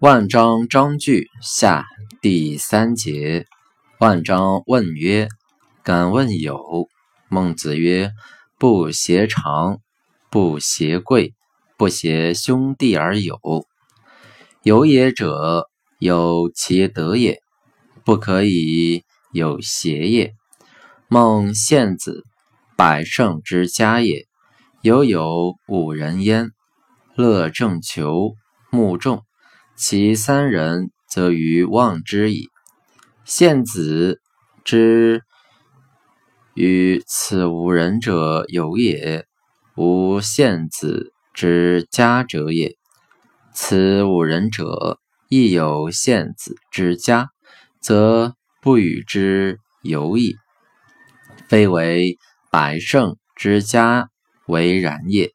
万章章句下第三节。万章问曰：“敢问有？”孟子曰：“不挟长，不挟贵，不挟兄弟而友。有也者，有其德也，不可以有邪也。孟献子，百胜之家也。犹有五人焉：乐正求、目仲。其三人，则于望之矣。献子之与此五人者有也，无献子之家者也。此五人者亦有献子之家，则不与之有矣。非为百胜之家为然也，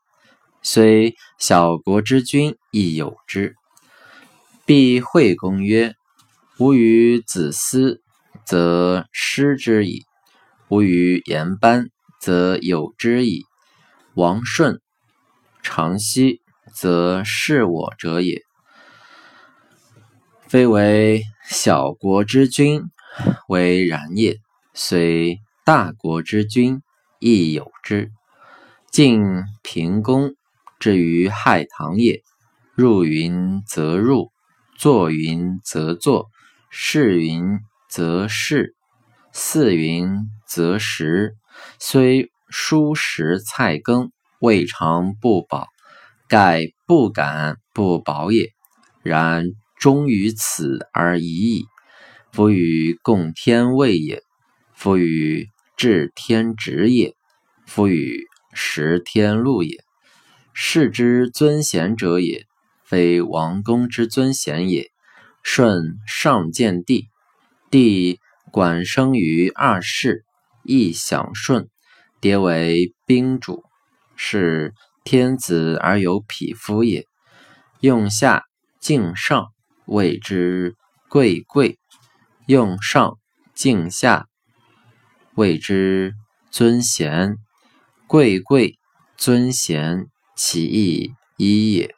虽小国之君亦有之。必惠公曰：“吾与子思，则失之矣；吾与言班，则有之矣。王顺、长息，则是我者也。非为小国之君为然也，虽大国之君亦有之。晋平公至于害唐也，入云则入。”坐云则坐，视云则视，似云则食。虽蔬食菜羹，未尝不饱，盖不敢不饱也。然忠于此而已矣。夫与共天位也，夫与治天职也，夫与食天禄也。是之尊贤者也。非王公之尊贤也。舜上见帝，帝管生于二世，亦享舜，迭为宾主，是天子而有匹夫也。用下敬上，谓之贵贵；用上敬下，谓之尊贤。贵贵尊贤，其义一也。